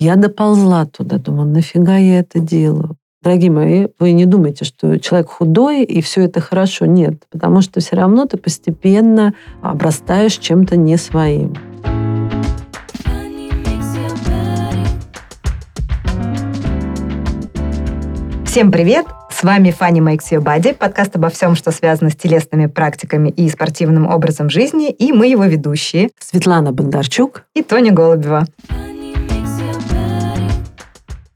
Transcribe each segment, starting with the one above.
Я доползла туда, думаю, нафига я это делаю? Дорогие мои, вы не думайте, что человек худой и все это хорошо. Нет, потому что все равно ты постепенно обрастаешь чем-то не своим. Всем привет! С вами Фанни Makes Your Body, подкаст обо всем, что связано с телесными практиками и спортивным образом жизни, и мы его ведущие Светлана Бондарчук и Тоня Голубева.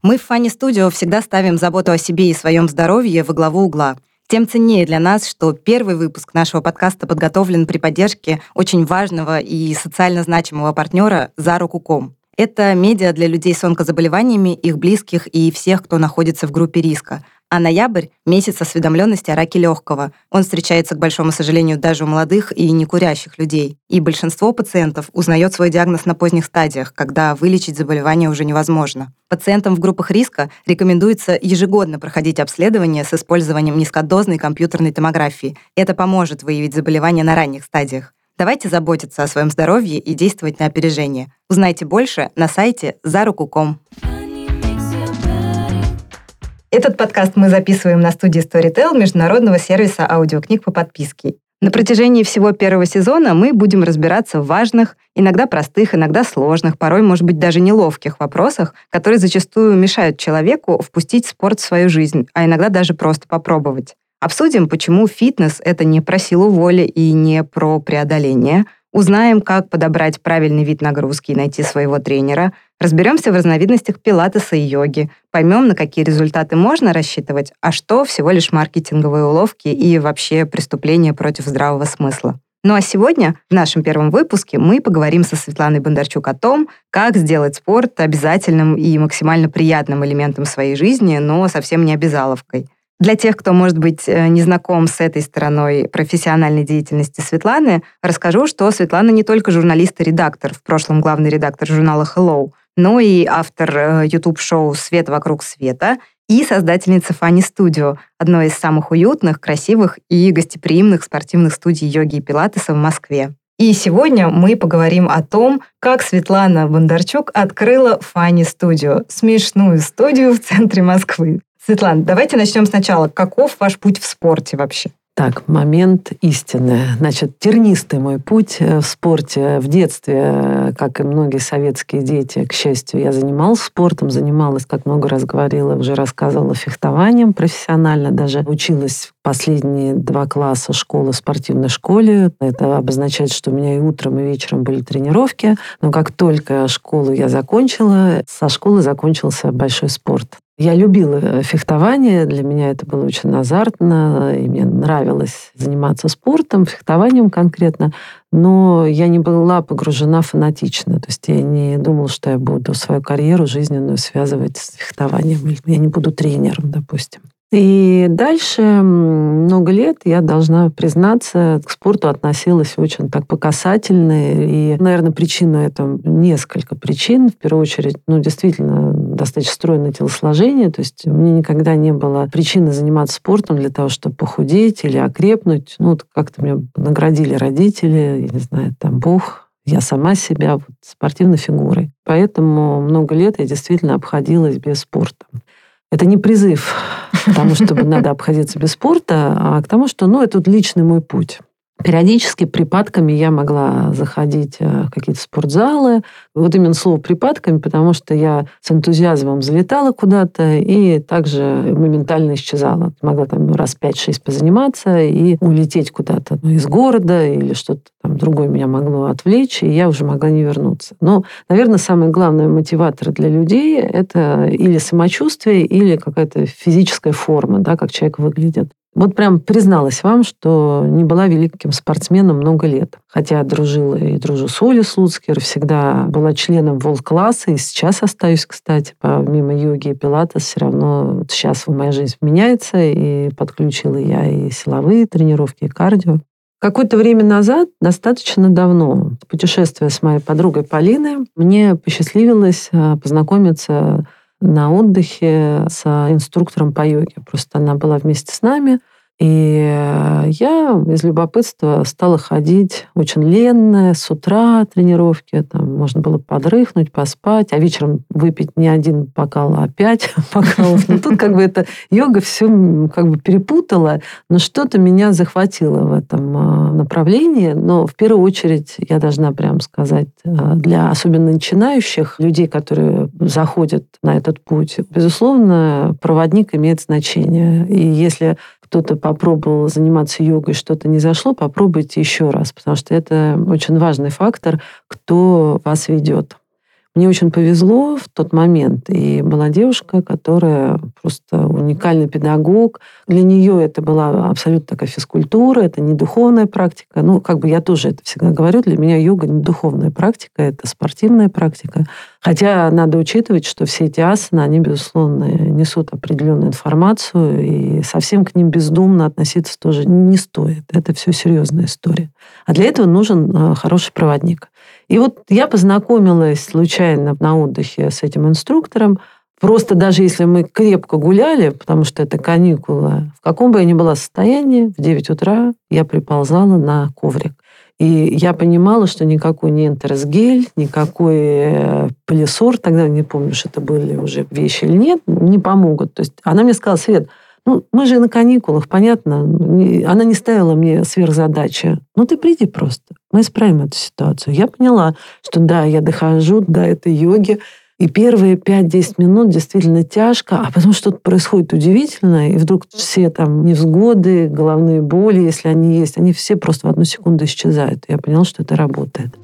Мы в Фанни Студио всегда ставим заботу о себе и своем здоровье во главу угла. Тем ценнее для нас, что первый выпуск нашего подкаста подготовлен при поддержке очень важного и социально значимого партнера «За руку ком». Это медиа для людей с онкозаболеваниями, их близких и всех, кто находится в группе риска. А ноябрь — месяц осведомленности о раке легкого. Он встречается, к большому сожалению, даже у молодых и некурящих людей. И большинство пациентов узнает свой диагноз на поздних стадиях, когда вылечить заболевание уже невозможно. Пациентам в группах риска рекомендуется ежегодно проходить обследование с использованием низкодозной компьютерной томографии. Это поможет выявить заболевание на ранних стадиях. Давайте заботиться о своем здоровье и действовать на опережение. Узнайте больше на сайте zaruku.com. Этот подкаст мы записываем на студии Storytel международного сервиса аудиокниг по подписке. На протяжении всего первого сезона мы будем разбираться в важных, иногда простых, иногда сложных, порой, может быть, даже неловких вопросах, которые зачастую мешают человеку впустить спорт в свою жизнь, а иногда даже просто попробовать. Обсудим, почему фитнес — это не про силу воли и не про преодоление. Узнаем, как подобрать правильный вид нагрузки и найти своего тренера. Разберемся в разновидностях пилатеса и йоги. Поймем, на какие результаты можно рассчитывать, а что всего лишь маркетинговые уловки и вообще преступления против здравого смысла. Ну а сегодня, в нашем первом выпуске, мы поговорим со Светланой Бондарчук о том, как сделать спорт обязательным и максимально приятным элементом своей жизни, но совсем не обязаловкой. Для тех, кто, может быть, э, не знаком с этой стороной профессиональной деятельности Светланы, расскажу, что Светлана не только журналист и редактор, в прошлом главный редактор журнала Hello, но и автор YouTube-шоу э, «Свет вокруг света» и создательница Фанни Студио, одной из самых уютных, красивых и гостеприимных спортивных студий йоги и пилатеса в Москве. И сегодня мы поговорим о том, как Светлана Бондарчук открыла Фанни Студио, смешную студию в центре Москвы. Светлана, давайте начнем сначала. Каков ваш путь в спорте вообще? Так, момент истины. Значит, тернистый мой путь э, в спорте. В детстве, э, как и многие советские дети, к счастью, я занималась спортом, занималась, как много раз говорила, уже рассказывала, фехтованием профессионально. Даже училась в последние два класса школы спортивной школе. Это обозначает, что у меня и утром, и вечером были тренировки. Но как только школу я закончила, со школы закончился большой спорт. Я любила э, фехтование, для меня это было очень азартно, и мне нравилось заниматься спортом, фехтованием конкретно, но я не была погружена фанатично. То есть я не думала, что я буду свою карьеру жизненную связывать с фехтованием, я не буду тренером, допустим. И дальше много лет, я должна признаться, к спорту относилась очень так по И, наверное, причина это несколько причин. В первую очередь, ну, действительно, достаточно стройное телосложение. То есть меня никогда не было причины заниматься спортом для того, чтобы похудеть или окрепнуть. Ну, вот как-то меня наградили родители, я не знаю, там Бог, я сама себя вот, спортивной фигурой. Поэтому много лет я действительно обходилась без спорта. Это не призыв к тому, чтобы надо обходиться без спорта, а к тому, что ну, это личный мой путь. Периодически припадками я могла заходить э, в какие-то спортзалы. Вот именно слово припадками, потому что я с энтузиазмом залетала куда-то и также моментально исчезала. Могла там раз 5-6 позаниматься и улететь куда-то ну, из города или что-то там другое меня могло отвлечь, и я уже могла не вернуться. Но, наверное, самый главный мотиватор для людей — это или самочувствие, или какая-то физическая форма, да, как человек выглядит. Вот прям призналась вам, что не была великим спортсменом много лет. Хотя дружила и дружу с Олей Слуцкер, всегда была членом волк-класса, и сейчас остаюсь, кстати, помимо йоги и пилатес, все равно сейчас моя жизнь меняется, и подключила я и силовые тренировки, и кардио. Какое-то время назад, достаточно давно, путешествуя с моей подругой Полиной, мне посчастливилось э, познакомиться на отдыхе с инструктором по йоге. Просто она была вместе с нами. И э, я из любопытства стала ходить очень ленная, с утра тренировки, там можно было подрыхнуть, поспать, а вечером выпить не один бокал, а пять бокалов. Но тут как бы эта йога все как бы перепутала, но что-то меня захватило в этом а, направлении. Но в первую очередь, я должна прям сказать, а, для особенно начинающих людей, которые заходят на этот путь, безусловно, проводник имеет значение. И если кто-то попробовал заниматься йогой, что-то не зашло, попробуйте еще раз, потому что это очень важный фактор, кто вас ведет. Мне очень повезло в тот момент. И была девушка, которая просто уникальный педагог. Для нее это была абсолютно такая физкультура, это не духовная практика. Ну, как бы я тоже это всегда говорю, для меня йога не духовная практика, это спортивная практика. Хотя надо учитывать, что все эти асаны, они, безусловно, несут определенную информацию, и совсем к ним бездумно относиться тоже не стоит. Это все серьезная история. А для этого нужен э, хороший проводник. И вот я познакомилась случайно на отдыхе с этим инструктором. Просто даже если мы крепко гуляли, потому что это каникула, в каком бы я ни была состоянии, в 9 утра я приползала на коврик. И я понимала, что никакой не энтеросгель, никакой э, пылесор, тогда не помню, что это были уже вещи или нет, не помогут. То есть она мне сказала, Свет, ну, мы же на каникулах, понятно. Она не ставила мне сверхзадачи. Ну, ты приди просто. Мы исправим эту ситуацию. Я поняла, что да, я дохожу до этой йоги. И первые 5-10 минут действительно тяжко, а потом что-то происходит удивительное, и вдруг все там невзгоды, головные боли, если они есть, они все просто в одну секунду исчезают. Я поняла, что это работает.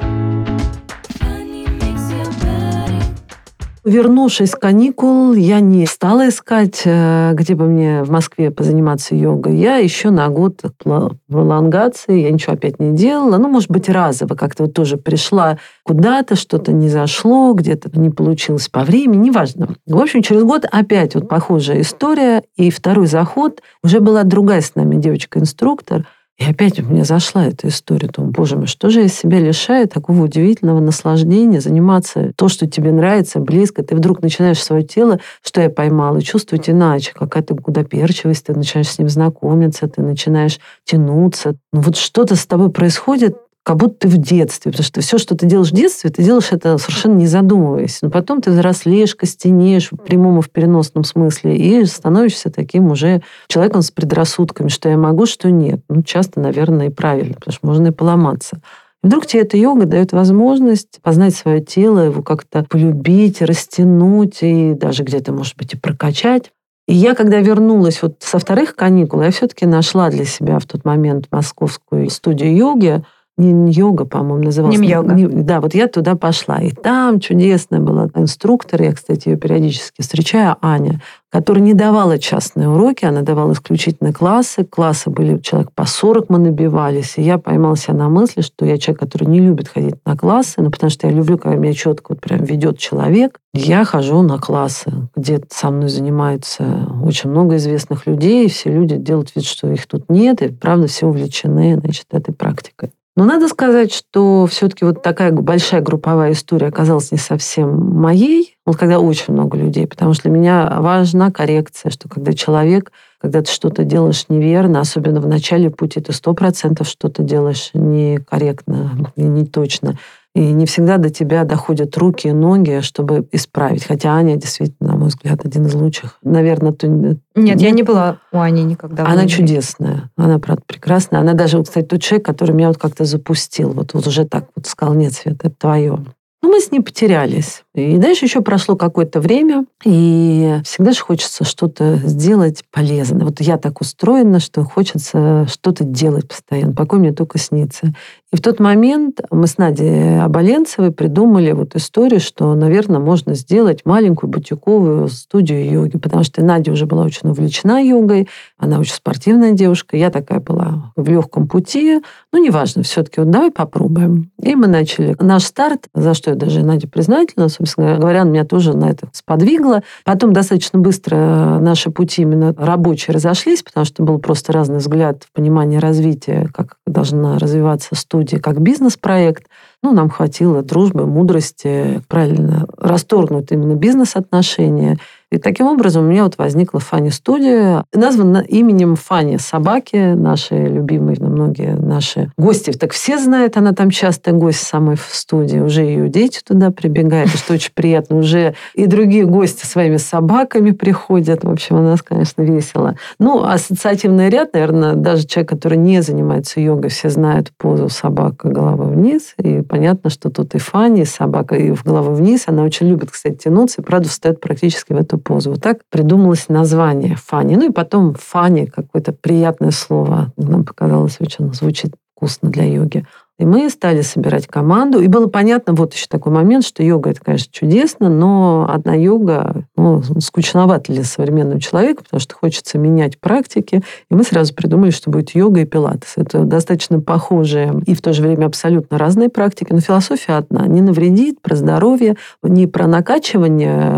Вернувшись с каникул, я не стала искать, э, где бы мне в Москве позаниматься йогой. Я еще на год в пролонгации, я ничего опять не делала. Ну, может быть, разово как-то вот тоже пришла куда-то, что-то не зашло, где-то не получилось по времени, неважно. В общем, через год опять вот похожая история. И второй заход уже была другая с нами девочка-инструктор – и опять у меня зашла эта история. Думаю, боже мой, что же я себя лишаю такого удивительного наслаждения, заниматься то, что тебе нравится, близко. Ты вдруг начинаешь свое тело, что я поймала, чувствовать иначе. Какая-то гудоперчивость, ты начинаешь с ним знакомиться, ты начинаешь тянуться. Ну вот что-то с тобой происходит, как будто ты в детстве, потому что все, что ты делаешь в детстве, ты делаешь это совершенно не задумываясь. Но потом ты взрослеешь, костенеешь в прямом и в переносном смысле и становишься таким уже человеком с предрассудками, что я могу, что нет. Ну, часто, наверное, и правильно, потому что можно и поломаться. Вдруг тебе эта йога дает возможность познать свое тело, его как-то полюбить, растянуть и даже где-то, может быть, и прокачать. И я, когда вернулась вот со вторых каникул, я все-таки нашла для себя в тот момент московскую студию йоги, не йога, по-моему, называлась. Не йога. Да, вот я туда пошла. И там чудесная была инструктор, я, кстати, ее периодически встречаю, Аня, которая не давала частные уроки, она давала исключительно классы. Классы были, человек по 40 мы набивались. И я поймала себя на мысли, что я человек, который не любит ходить на классы, но потому что я люблю, когда меня четко вот прям ведет человек. Я хожу на классы, где со мной занимаются очень много известных людей, и все люди делают вид, что их тут нет, и правда все увлечены значит, этой практикой. Но надо сказать, что все-таки вот такая большая групповая история оказалась не совсем моей, вот когда очень много людей, потому что для меня важна коррекция, что когда человек, когда ты что-то делаешь неверно, особенно в начале пути, ты сто процентов что-то делаешь некорректно, не точно. И не всегда до тебя доходят руки и ноги, чтобы исправить. Хотя Аня действительно, на мой взгляд, один из лучших. Наверное, то... Нет, Нет, я не была у Ани никогда. Она чудесная. Она, правда, прекрасная. Она даже, кстати, тот человек, который меня вот как-то запустил. Вот, вот уже так вот сказал, нет, Свет, это твое. Ну, мы с ней потерялись. И дальше еще прошло какое-то время, и всегда же хочется что-то сделать полезное. Вот я так устроена, что хочется что-то делать постоянно. Покой мне только снится. И в тот момент мы с Надей Оболенцевой придумали вот историю, что, наверное, можно сделать маленькую бутиковую студию йоги, потому что Надя уже была очень увлечена йогой, она очень спортивная девушка, я такая была в легком пути, ну, неважно, все-таки вот давай попробуем. И мы начали наш старт, за что я даже Надя признательна, собственно говоря, она меня тоже на это сподвигла. Потом достаточно быстро наши пути именно рабочие разошлись, потому что был просто разный взгляд в понимании развития, как должна развиваться студия как бизнес-проект. Ну, нам хватило дружбы, мудрости, правильно расторгнуть именно бизнес-отношения И таким образом у меня вот возникла Фани-студия, названа именем Фани, собаки наши любимые, многие наши гости. Так все знают, она там часто гость самой в студии, уже ее дети туда прибегают, что очень приятно. Уже и другие гости своими собаками приходят. В общем, у нас, конечно, весело. Ну, ассоциативный ряд, наверное, даже человек, который не занимается йогой, все знают позу собака головой вниз. И понятно, что тут и Фани, и собака, и в голову вниз. Она очень любит, кстати, тянуться, и правда встает практически в эту позу. Вот так придумалось название Фани. Ну и потом Фани, какое-то приятное слово. Нам показалось очень звучит вкусно для йоги. И мы стали собирать команду. И было понятно, вот еще такой момент, что йога это, конечно, чудесно, но одна йога ну, скучновато для современного человека, потому что хочется менять практики. И мы сразу придумали, что будет йога и пилатес. Это достаточно похожие и в то же время абсолютно разные практики, но философия одна. Не навредит, про здоровье, не про накачивание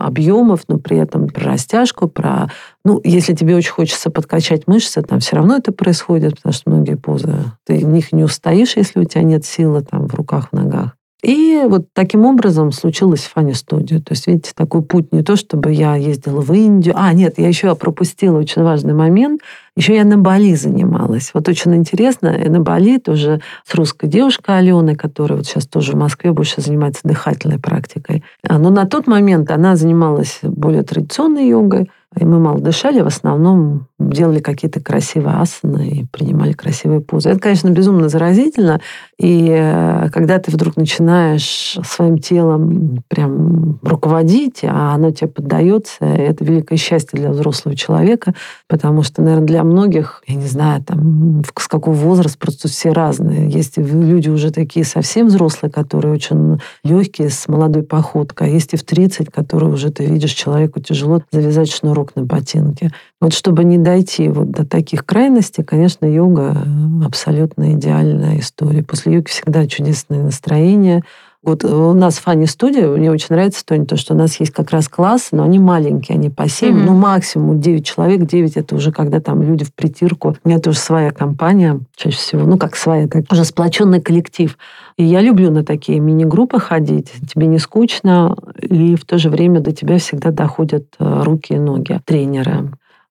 объемов, но при этом про растяжку, про ну, если тебе очень хочется подкачать мышцы, там все равно это происходит, потому что многие позы, ты в них не устоишь, если у тебя нет силы там в руках, в ногах. И вот таким образом случилась Фани студия. То есть, видите, такой путь не то, чтобы я ездила в Индию. А, нет, я еще пропустила очень важный момент. Еще я на Бали занималась. Вот очень интересно, и на Бали тоже с русской девушкой Аленой, которая вот сейчас тоже в Москве больше занимается дыхательной практикой. А, но на тот момент она занималась более традиционной йогой, и мы мало дышали, в основном делали какие-то красивые асаны и принимали красивые позы. Это, конечно, безумно заразительно. И э, когда ты вдруг начинаешь своим телом прям руководить, а оно тебе поддается, это великое счастье для взрослого человека, потому что, наверное, для многих, я не знаю, там, с какого возраста, просто все разные. Есть люди уже такие совсем взрослые, которые очень легкие, с молодой походкой, а есть и в 30, которые уже ты видишь, человеку тяжело завязать шнурок на ботинке. Вот чтобы не дойти вот до таких крайностей, конечно, йога абсолютно идеальная история. После йоги всегда чудесное настроение, вот у нас в Фани студия, мне очень нравится, Тони, то, что у нас есть как раз классы, но они маленькие, они по 7, mm-hmm. ну максимум 9 человек. 9 это уже когда там люди в притирку. У меня тоже своя компания, чаще всего, ну как своя, как уже сплоченный коллектив. И я люблю на такие мини-группы ходить. Тебе не скучно, и в то же время до тебя всегда доходят э, руки и ноги тренера.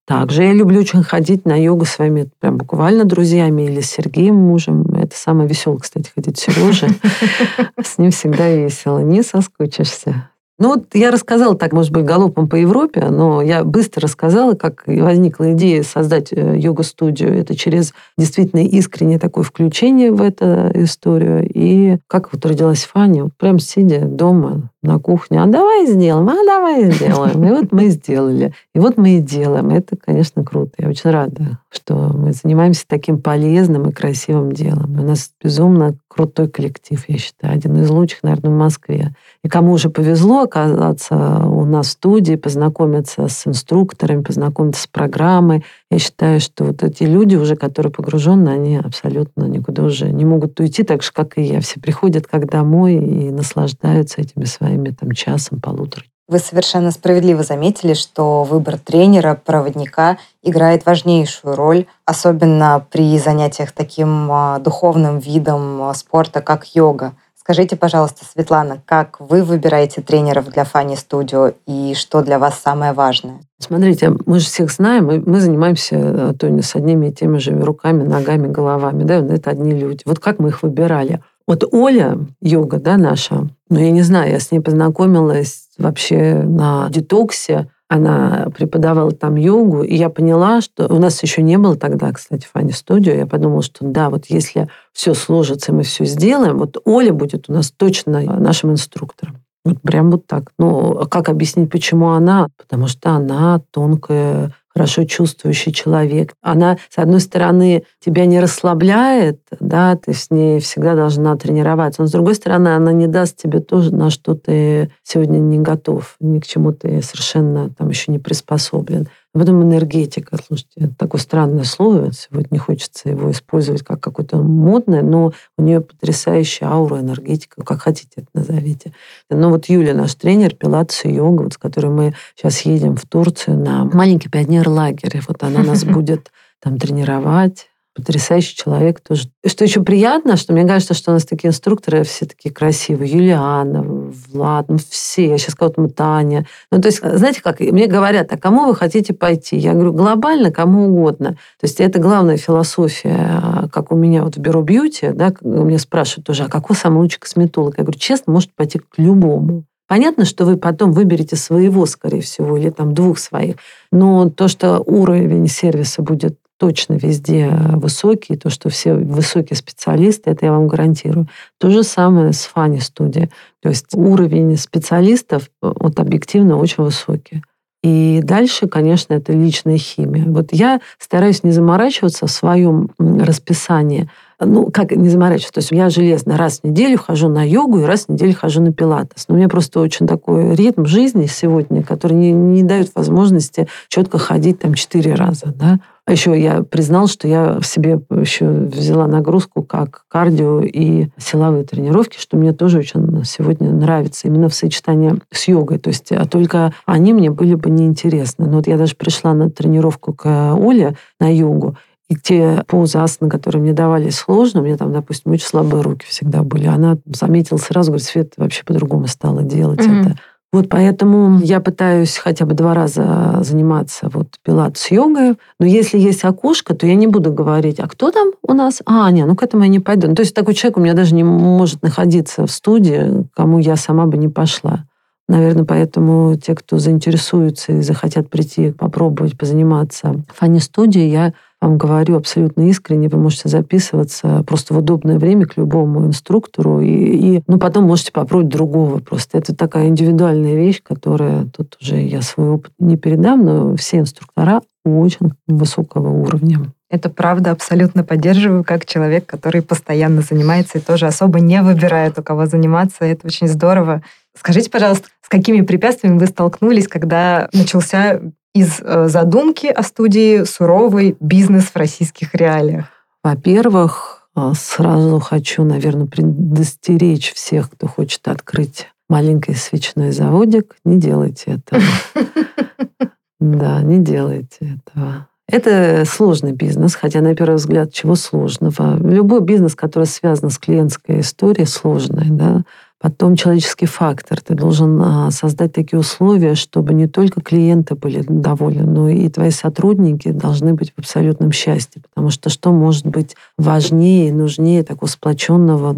Также я люблю очень ходить на йогу своими прям буквально друзьями или с Сергеем мужем. Это самое веселое, кстати, ходить Сережа. С ним всегда весело. Не соскучишься. Ну вот я рассказала так, может быть, галопом по Европе, но я быстро рассказала, как возникла идея создать э, йога-студию. Это через действительно искреннее такое включение в эту историю. И как вот родилась Фаня, прям сидя дома на кухне, а давай сделаем, а давай сделаем. И вот мы сделали. И вот мы и делаем. Это, конечно, круто. Я очень рада, что мы занимаемся таким полезным и красивым делом. У нас безумно крутой коллектив, я считаю, один из лучших, наверное, в Москве. И кому уже повезло оказаться у нас в студии, познакомиться с инструкторами, познакомиться с программой, я считаю, что вот эти люди уже, которые погружены, они абсолютно никуда уже не могут уйти, так же, как и я. Все приходят как домой и наслаждаются этими своими там часом, полутора. Вы совершенно справедливо заметили, что выбор тренера, проводника играет важнейшую роль, особенно при занятиях таким а, духовным видом а, спорта, как йога. Скажите, пожалуйста, Светлана, как вы выбираете тренеров для Фани Студио и что для вас самое важное? Смотрите, мы же всех знаем, мы, мы занимаемся, э, Тоня, с одними и теми же руками, ногами, головами, да, это одни люди. Вот как мы их выбирали? Вот Оля, йога, да, наша, ну, я не знаю, я с ней познакомилась вообще на детоксе, она преподавала там йогу, и я поняла, что у нас еще не было тогда, кстати, Фани Студио. Я подумала, что да, вот если все сложится, мы все сделаем, вот Оля будет у нас точно нашим инструктором. Вот прям вот так. Ну, как объяснить, почему она? Потому что она тонкая хорошо чувствующий человек. Она, с одной стороны, тебя не расслабляет, да, ты с ней всегда должна тренироваться, но с другой стороны, она не даст тебе тоже, на что ты сегодня не готов, ни к чему ты совершенно там еще не приспособлен. Потом энергетика. Слушайте, такое странное слово. Сегодня не хочется его использовать как какое-то модное, но у нее потрясающая аура, энергетика, как хотите это назовите. Но вот Юля, наш тренер, пилатес и йога, вот, с которой мы сейчас едем в Турцию на маленький пионер-лагерь. Вот она нас будет там тренировать, потрясающий человек тоже. Что еще приятно, что мне кажется, что у нас такие инструкторы все такие красивые. Юлиана, Влад, ну все. Я сейчас вот Таня. Ну, то есть, знаете как, мне говорят, а кому вы хотите пойти? Я говорю, глобально кому угодно. То есть это главная философия, как у меня вот в бюро бьюти, да, мне спрашивают тоже, а какой самый лучший косметолог? Я говорю, честно, можете пойти к любому. Понятно, что вы потом выберете своего, скорее всего, или там двух своих. Но то, что уровень сервиса будет точно везде высокий, то, что все высокие специалисты, это я вам гарантирую. То же самое с Фани студией. То есть уровень специалистов вот объективно очень высокий. И дальше, конечно, это личная химия. Вот я стараюсь не заморачиваться в своем расписании. Ну, как не заморачиваться? То есть я железно раз в неделю хожу на йогу и раз в неделю хожу на пилатес. Но у меня просто очень такой ритм жизни сегодня, который не, не дает возможности четко ходить там четыре раза. Да? А еще я признал, что я в себе еще взяла нагрузку как кардио и силовые тренировки, что мне тоже очень сегодня нравится именно в сочетании с йогой. То есть, а только они мне были бы неинтересны. Но вот я даже пришла на тренировку к Оле на йогу, и те позы асаны, которые мне давали сложно, у меня там, допустим, очень слабые руки всегда были. Она заметила сразу, говорит, Свет, вообще по-другому стала делать mm-hmm. это. Вот поэтому я пытаюсь хотя бы два раза заниматься вот пилат с йогой. Но если есть окошко, то я не буду говорить, а кто там у нас? А, нет, ну к этому я не пойду. Ну, то есть такой человек у меня даже не может находиться в студии, кому я сама бы не пошла. Наверное, поэтому те, кто заинтересуются и захотят прийти, попробовать позаниматься в фани-студии, я вам говорю абсолютно искренне, вы можете записываться просто в удобное время к любому инструктору, и, и ну, потом можете попробовать другого. Просто это такая индивидуальная вещь, которая тут уже я свой опыт не передам, но все инструктора очень высокого уровня. Это правда, абсолютно поддерживаю, как человек, который постоянно занимается и тоже особо не выбирает, у кого заниматься. Это очень здорово. Скажите, пожалуйста, с какими препятствиями вы столкнулись, когда начался из э, задумки о студии суровый бизнес в российских реалиях? Во-первых, э, сразу хочу, наверное, предостеречь всех, кто хочет открыть маленький свечной заводик. Не делайте этого. Да, не делайте этого. Это сложный бизнес, хотя на первый взгляд чего сложного. Любой бизнес, который связан с клиентской историей, сложный. Да? Потом человеческий фактор. Ты должен а, создать такие условия, чтобы не только клиенты были довольны, но и твои сотрудники должны быть в абсолютном счастье. Потому что что может быть важнее и нужнее такого сплоченного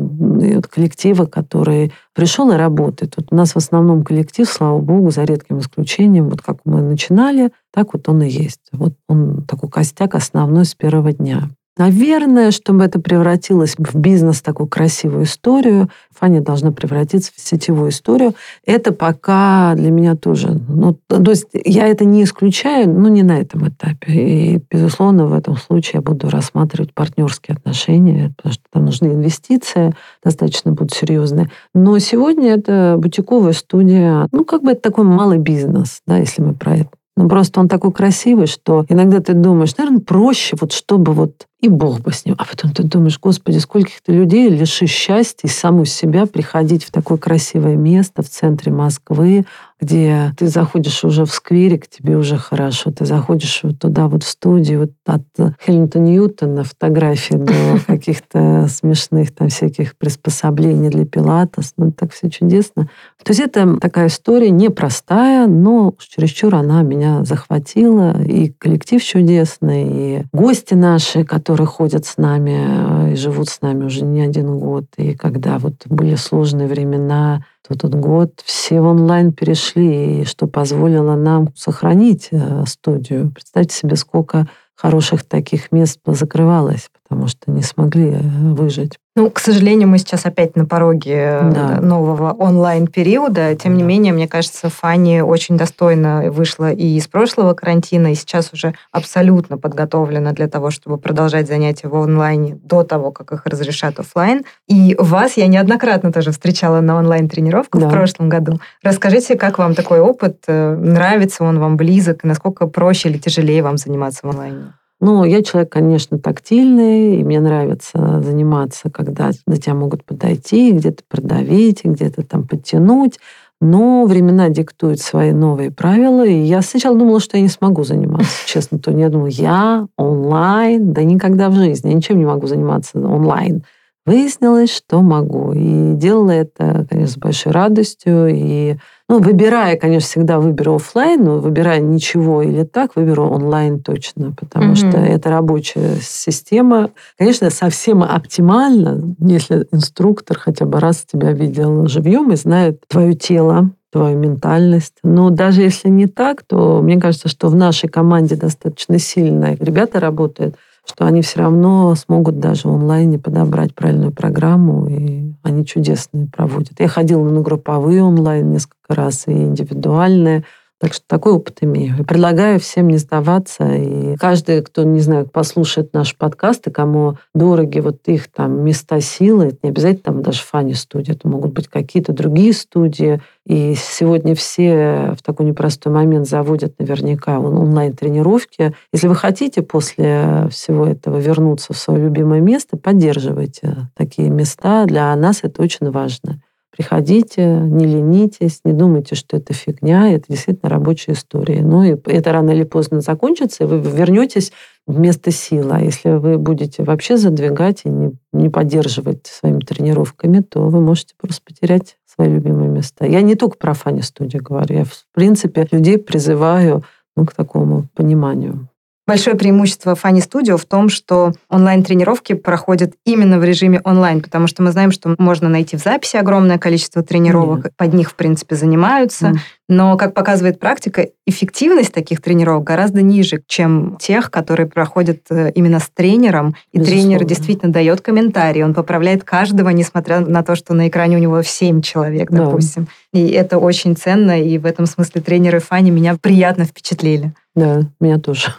коллектива, который пришел и работает. Вот у нас в основном коллектив, слава богу, за редким исключением, вот как мы начинали, так вот он и есть. Вот он такой костяк основной с первого дня. Наверное, чтобы это превратилось в бизнес, такую красивую историю, Фаня должна превратиться в сетевую историю. Это пока для меня тоже... Ну, то есть я это не исключаю, но не на этом этапе. И, безусловно, в этом случае я буду рассматривать партнерские отношения, потому что там нужны инвестиции, достаточно будут серьезные. Но сегодня это бутиковая студия. Ну, как бы это такой малый бизнес, да, если мы про это. Ну, просто он такой красивый, что иногда ты думаешь, наверное, проще, вот чтобы вот и Бог бы с ним. А потом ты думаешь, Господи, скольких ты людей лишишь счастья и саму себя приходить в такое красивое место в центре Москвы, где ты заходишь уже в скверик, тебе уже хорошо, ты заходишь вот туда вот в студию, вот от Хельмута Ньютона фотографии до каких-то смешных там всяких приспособлений для пилатес, ну так все чудесно. То есть это такая история непростая, но чересчур она меня захватила, и коллектив чудесный, и гости наши, которые ходят с нами э, и живут с нами уже не один год, и когда вот были сложные времена, то тот год все в онлайн перешли, и что позволило нам сохранить э, студию. Представьте себе, сколько хороших таких мест закрывалось, потому что не смогли э, выжить. Ну, к сожалению, мы сейчас опять на пороге э, да. нового онлайн-периода. Тем да. не менее, мне кажется, Фанни очень достойно вышла и из прошлого карантина, и сейчас уже абсолютно подготовлена для того, чтобы продолжать занятия в онлайне до того, как их разрешат офлайн. И вас я неоднократно тоже встречала на онлайн-тренировках да. в прошлом году. Расскажите, как вам такой опыт? Э, нравится он вам близок? И насколько проще или тяжелее вам заниматься в онлайне? Ну, я человек, конечно, тактильный, и мне нравится заниматься, когда до тебя могут подойти, где-то продавить, где-то там подтянуть. Но времена диктуют свои новые правила, и я сначала думала, что я не смогу заниматься, честно. То я думала, я онлайн, да никогда в жизни, я ничем не могу заниматься онлайн. Выяснилось, что могу. И делала это, конечно, с большой радостью. И, ну, выбирая, конечно, всегда выберу офлайн, но выбирая ничего или так, выберу онлайн точно, потому mm-hmm. что это рабочая система. Конечно, совсем оптимально, если инструктор хотя бы раз тебя видел живьем и знает твое тело, твою ментальность. Но даже если не так, то мне кажется, что в нашей команде достаточно сильно ребята работают – что они все равно смогут даже в онлайне подобрать правильную программу, и они чудесные проводят. Я ходила на групповые онлайн несколько раз и индивидуальные. Так что такой опыт имею. И предлагаю всем не сдаваться. И каждый, кто, не знаю, послушает наш подкаст, и кому дороги вот их там места силы, не обязательно там даже фани студия, это могут быть какие-то другие студии. И сегодня все в такой непростой момент заводят наверняка онлайн-тренировки. Если вы хотите после всего этого вернуться в свое любимое место, поддерживайте такие места. Для нас это очень важно. Приходите, не ленитесь, не думайте, что это фигня, это действительно рабочая история. Ну и это рано или поздно закончится, и вы вернетесь вместо силы. А если вы будете вообще задвигать и не, не поддерживать своими тренировками, то вы можете просто потерять свои любимые места. Я не только про фани-студию говорю, я, в принципе, людей призываю ну, к такому пониманию. Большое преимущество Funny Studio в том, что онлайн-тренировки проходят именно в режиме онлайн, потому что мы знаем, что можно найти в записи огромное количество тренировок, Нет. под них, в принципе, занимаются. Mm. Но, как показывает практика, эффективность таких тренировок гораздо ниже, чем тех, которые проходят э, именно с тренером. И Безусловно. тренер действительно дает комментарии, он поправляет каждого, несмотря на то, что на экране у него 7 человек, допустим. Да. И это очень ценно, и в этом смысле тренеры Фани меня приятно впечатлили. Да, меня тоже.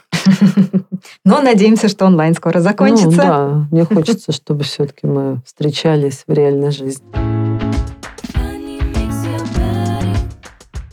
Но надеемся, что онлайн скоро закончится. Ну, да, мне хочется, чтобы все-таки мы встречались в реальной жизни.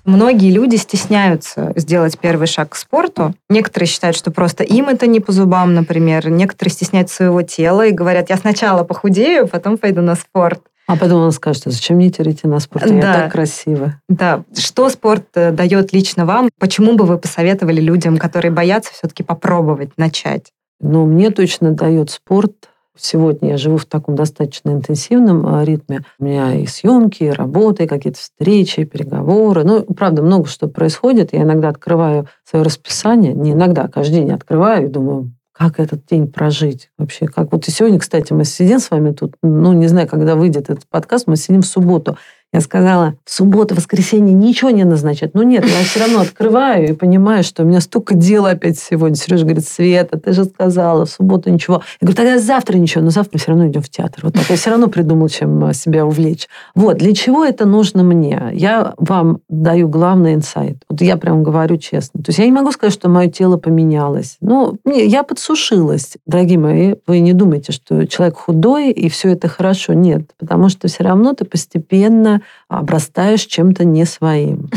Многие люди стесняются сделать первый шаг к спорту. Некоторые считают, что просто им это не по зубам, например. Некоторые стесняются своего тела и говорят, я сначала похудею, потом пойду на спорт. А потом он скажет, а зачем мне на спорт? Да. Я так красиво. Да. Что спорт э, дает лично вам? Почему бы вы посоветовали людям, которые боятся, все-таки попробовать начать? Ну, мне точно дает спорт. Сегодня я живу в таком достаточно интенсивном э, ритме. У меня и съемки, и работа, и какие-то встречи, и переговоры. Ну, правда, много что происходит. Я иногда открываю свое расписание. Не иногда, а каждый день открываю и думаю, как этот день прожить вообще. Как вот и сегодня, кстати, мы сидим с вами тут, ну, не знаю, когда выйдет этот подкаст, мы сидим в субботу. Я сказала, в субботу, воскресенье ничего не назначат. Ну нет, я все равно открываю и понимаю, что у меня столько дел опять сегодня. Сережа говорит, Света, ты же сказала, в субботу ничего. Я говорю, тогда завтра ничего, но завтра все равно идем в театр. Вот так. Я все равно придумал, чем э, себя увлечь. Вот, для чего это нужно мне? Я вам даю главный инсайт. Вот я прям говорю честно. То есть я не могу сказать, что мое тело поменялось. Ну, я подсушилась. Дорогие мои, вы не думайте, что человек худой, и все это хорошо. Нет, потому что все равно ты постепенно обрастаешь чем-то не своим.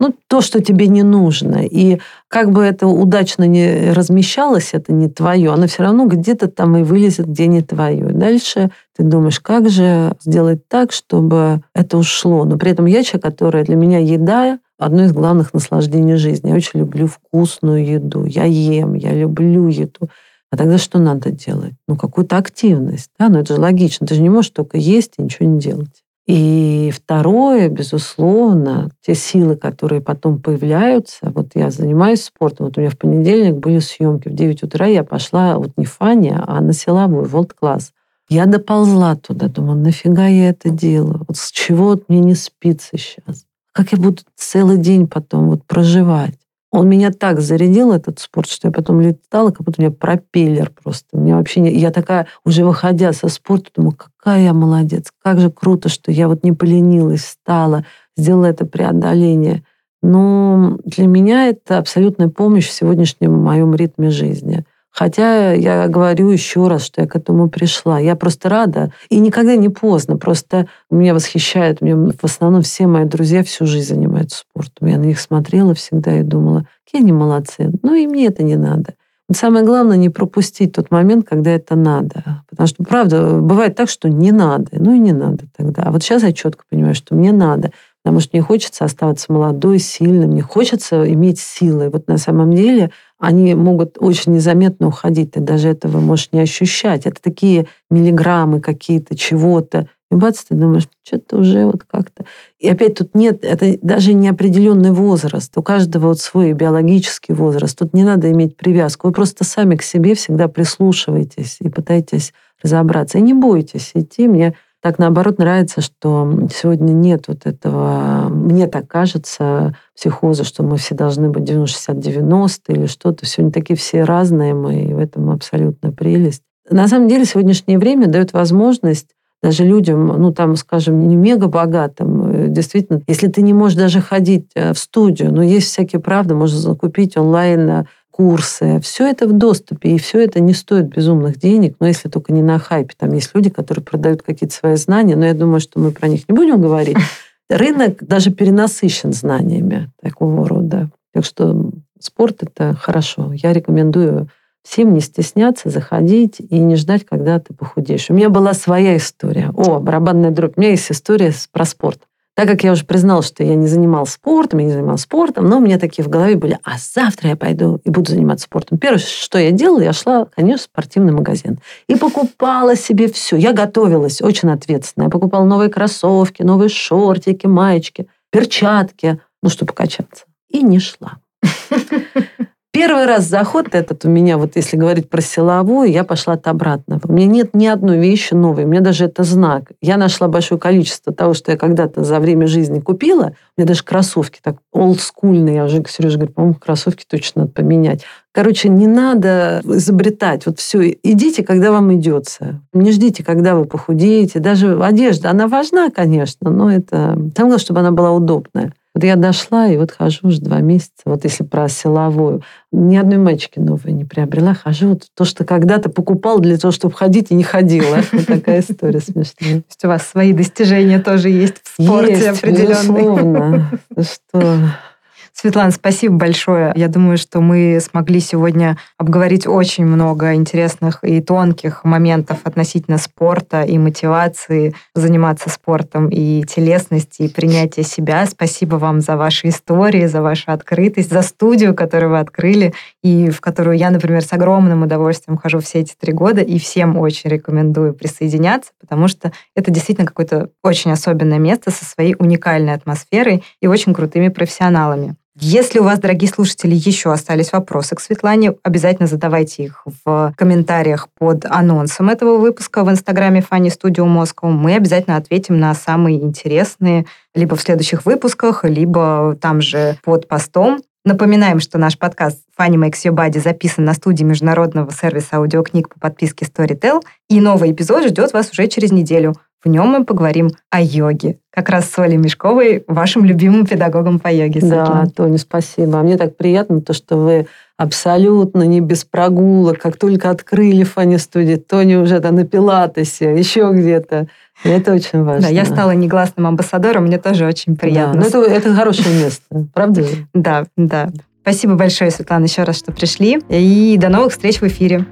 Ну, то, что тебе не нужно. И как бы это удачно не размещалось, это не твое, оно все равно где-то там и вылезет, где не твое. Дальше ты думаешь, как же сделать так, чтобы это ушло. Но при этом я человек, который для меня еда одно из главных наслаждений жизни. Я очень люблю вкусную еду. Я ем, я люблю еду. А тогда что надо делать? Ну, какую-то активность. Да? Ну, это же логично. Ты же не можешь только есть и ничего не делать. И второе, безусловно, те силы, которые потом появляются. Вот я занимаюсь спортом. Вот у меня в понедельник были съемки. В 9 утра я пошла вот не в фане, а на силовую, волт-класс. Я доползла туда, думаю, нафига я это делаю? Вот с чего вот мне не спится сейчас? Как я буду целый день потом вот проживать? Он меня так зарядил, этот спорт, что я потом летала, как будто у меня пропеллер просто. Мне вообще не... Я такая, уже выходя со спорта, думаю, какая я молодец, как же круто, что я вот не поленилась, встала, сделала это преодоление. Но для меня это абсолютная помощь в сегодняшнем моем ритме жизни. Хотя я говорю еще раз, что я к этому пришла. Я просто рада. И никогда не поздно. Просто меня восхищает. Мне в основном все мои друзья всю жизнь занимаются спортом. Я на них смотрела всегда и думала, какие они молодцы. Ну и мне это не надо. Самое главное не пропустить тот момент, когда это надо. Потому что, правда, бывает так, что не надо. Ну и не надо тогда. А вот сейчас я четко понимаю, что мне надо. Потому что мне хочется оставаться молодой, сильным, мне хочется иметь силы. Вот на самом деле они могут очень незаметно уходить, ты даже этого можешь не ощущать. Это такие миллиграммы какие-то, чего-то. И бац, ты думаешь, что-то уже вот как-то... И опять тут нет, это даже не определенный возраст. У каждого вот свой биологический возраст. Тут не надо иметь привязку. Вы просто сами к себе всегда прислушиваетесь и пытаетесь разобраться. И не бойтесь идти. Мне так наоборот нравится, что сегодня нет вот этого, мне так кажется, психоза, что мы все должны быть 90-60-90 или что-то. Сегодня такие все разные мы, и в этом абсолютно прелесть. На самом деле сегодняшнее время дает возможность даже людям, ну там, скажем, не мега богатым, э, действительно, если ты не можешь даже ходить э, в студию, но есть всякие правды, можно закупить онлайн э, курсы, все это в доступе, и все это не стоит безумных денег, но если только не на хайпе. Там есть люди, которые продают какие-то свои знания, но я думаю, что мы про них не будем говорить. Рынок даже перенасыщен знаниями такого рода. Так что спорт — это хорошо. Я рекомендую всем не стесняться, заходить и не ждать, когда ты похудеешь. У меня была своя история. О, барабанная дробь. У меня есть история про спорт. Так как я уже признала, что я не занималась спортом, я не занималась спортом, но у меня такие в голове были, а завтра я пойду и буду заниматься спортом. Первое, что я делала, я шла, конечно, в спортивный магазин и покупала себе все. Я готовилась очень ответственно. Я покупала новые кроссовки, новые шортики, маечки, перчатки, ну, чтобы качаться. И не шла. Первый раз заход этот у меня, вот если говорить про силовую, я пошла от обратного. У меня нет ни одной вещи новой, у меня даже это знак. Я нашла большое количество того, что я когда-то за время жизни купила. У меня даже кроссовки так олдскульные. Я уже Сереже говорю, по-моему, кроссовки точно надо поменять. Короче, не надо изобретать. Вот все, идите, когда вам идется. Не ждите, когда вы похудеете. Даже одежда, она важна, конечно, но это... Самое главное, чтобы она была удобная. Вот я дошла, и вот хожу уже два месяца, вот если про силовую. Ни одной мальчики новой не приобрела. Хожу вот то, что когда-то покупал для того, чтобы ходить, и не ходила. Вот такая история смешная. То есть у вас свои достижения тоже есть в спорте определенные? безусловно. Что Светлана, спасибо большое. Я думаю, что мы смогли сегодня обговорить очень много интересных и тонких моментов относительно спорта и мотивации заниматься спортом, и телесности, и принятия себя. Спасибо вам за ваши истории, за вашу открытость, за студию, которую вы открыли, и в которую я, например, с огромным удовольствием хожу все эти три года, и всем очень рекомендую присоединяться, потому что это действительно какое-то очень особенное место со своей уникальной атмосферой и очень крутыми профессионалами. Если у вас, дорогие слушатели, еще остались вопросы к Светлане, обязательно задавайте их в комментариях под анонсом этого выпуска в инстаграме Funny Studio Moscow. Мы обязательно ответим на самые интересные либо в следующих выпусках, либо там же под постом. Напоминаем, что наш подкаст Funny Makes Your Body записан на студии международного сервиса аудиокниг по подписке Storytel, и новый эпизод ждет вас уже через неделю. В нем мы поговорим о йоге. Как раз с Олей Мешковой, вашим любимым педагогом по йоге. Да, Тоня, спасибо. А мне так приятно, то, что вы абсолютно не без прогулок. Как только открыли фани студии, Тоня уже там на пилатесе, еще где-то. И это очень важно. Да, я стала негласным амбассадором, мне тоже очень приятно. Да, ну это, это хорошее место, правда? Да, да. Спасибо большое, Светлана, еще раз, что пришли. И до новых встреч в эфире.